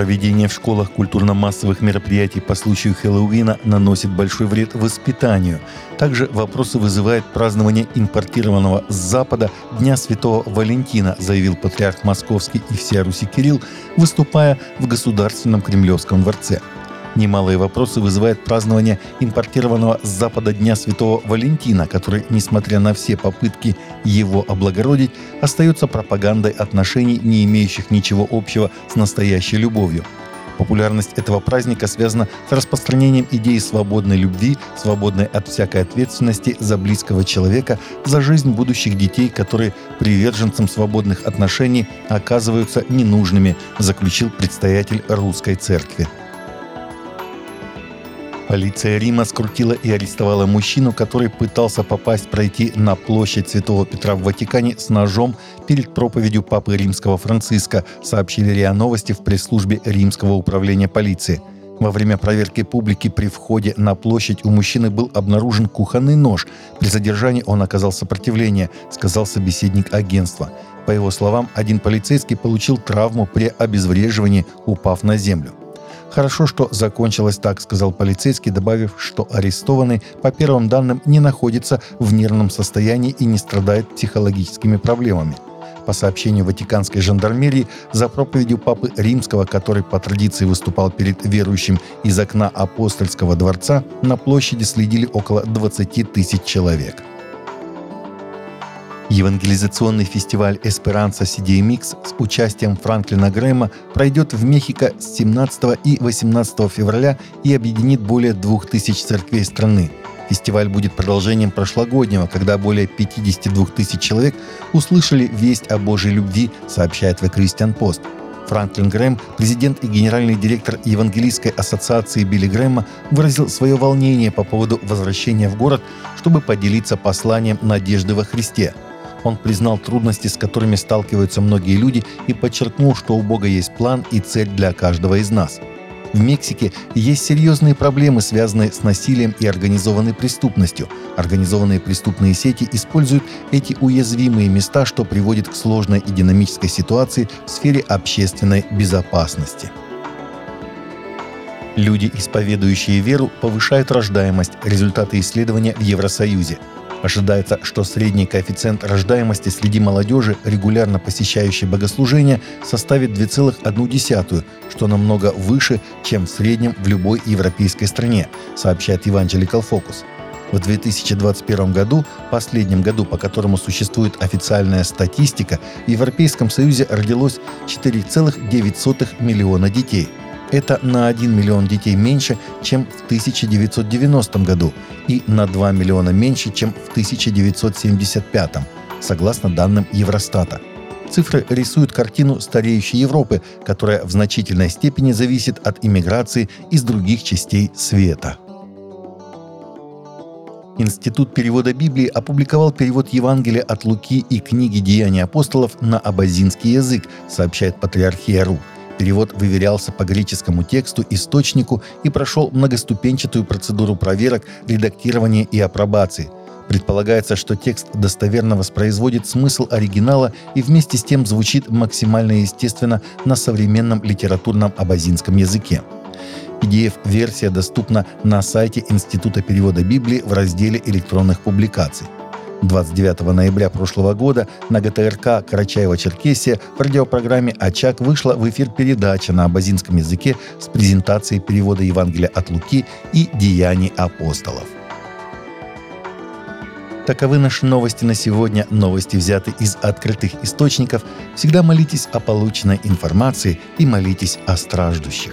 Проведение в школах культурно-массовых мероприятий по случаю Хэллоуина наносит большой вред воспитанию. Также вопросы вызывает празднование импортированного с Запада Дня Святого Валентина, заявил патриарх Московский и всея Руси Кирилл, выступая в Государственном Кремлевском дворце. Немалые вопросы вызывает празднование импортированного с Запада Дня Святого Валентина, который, несмотря на все попытки его облагородить, остается пропагандой отношений, не имеющих ничего общего с настоящей любовью. Популярность этого праздника связана с распространением идеи свободной любви, свободной от всякой ответственности за близкого человека, за жизнь будущих детей, которые приверженцам свободных отношений оказываются ненужными, заключил предстоятель русской церкви. Полиция Рима скрутила и арестовала мужчину, который пытался попасть пройти на площадь Святого Петра в Ватикане с ножом перед проповедью Папы Римского Франциска, сообщили РИА Новости в пресс-службе Римского управления полиции. Во время проверки публики при входе на площадь у мужчины был обнаружен кухонный нож. При задержании он оказал сопротивление, сказал собеседник агентства. По его словам, один полицейский получил травму при обезвреживании, упав на землю. «Хорошо, что закончилось так», — сказал полицейский, добавив, что арестованный, по первым данным, не находится в нервном состоянии и не страдает психологическими проблемами. По сообщению Ватиканской жандармерии, за проповедью Папы Римского, который по традиции выступал перед верующим из окна апостольского дворца, на площади следили около 20 тысяч человек. Евангелизационный фестиваль «Эсперанца CDMX» с участием Франклина Грэма пройдет в Мехико с 17 и 18 февраля и объединит более 2000 церквей страны. Фестиваль будет продолжением прошлогоднего, когда более 52 тысяч человек услышали весть о Божьей любви, сообщает The Christian Post. Франклин Грэм, президент и генеральный директор Евангелийской ассоциации Билли Грэма, выразил свое волнение по поводу возвращения в город, чтобы поделиться посланием надежды во Христе – он признал трудности, с которыми сталкиваются многие люди, и подчеркнул, что у Бога есть план и цель для каждого из нас. В Мексике есть серьезные проблемы, связанные с насилием и организованной преступностью. Организованные преступные сети используют эти уязвимые места, что приводит к сложной и динамической ситуации в сфере общественной безопасности. Люди, исповедующие веру, повышают рождаемость. Результаты исследования в Евросоюзе – Ожидается, что средний коэффициент рождаемости среди молодежи, регулярно посещающей богослужения, составит 2,1, что намного выше, чем в среднем в любой европейской стране, сообщает Evangelical Focus. В 2021 году, последнем году, по которому существует официальная статистика, в Европейском Союзе родилось 4,9 миллиона детей – это на 1 миллион детей меньше, чем в 1990 году и на 2 миллиона меньше, чем в 1975, согласно данным Евростата. Цифры рисуют картину стареющей Европы, которая в значительной степени зависит от иммиграции из других частей света. Институт перевода Библии опубликовал перевод Евангелия от Луки и книги «Деяния апостолов» на абазинский язык, сообщает Патриархия РУ. Перевод выверялся по греческому тексту, источнику и прошел многоступенчатую процедуру проверок, редактирования и апробации. Предполагается, что текст достоверно воспроизводит смысл оригинала и вместе с тем звучит максимально естественно на современном литературном абазинском языке. PDF-версия доступна на сайте Института перевода Библии в разделе электронных публикаций. 29 ноября прошлого года на ГТРК Карачаева-Черкесия в радиопрограмме «Очаг» вышла в эфир передача на абазинском языке с презентацией перевода Евангелия от Луки и «Деяний апостолов». Таковы наши новости на сегодня. Новости взяты из открытых источников. Всегда молитесь о полученной информации и молитесь о страждущих.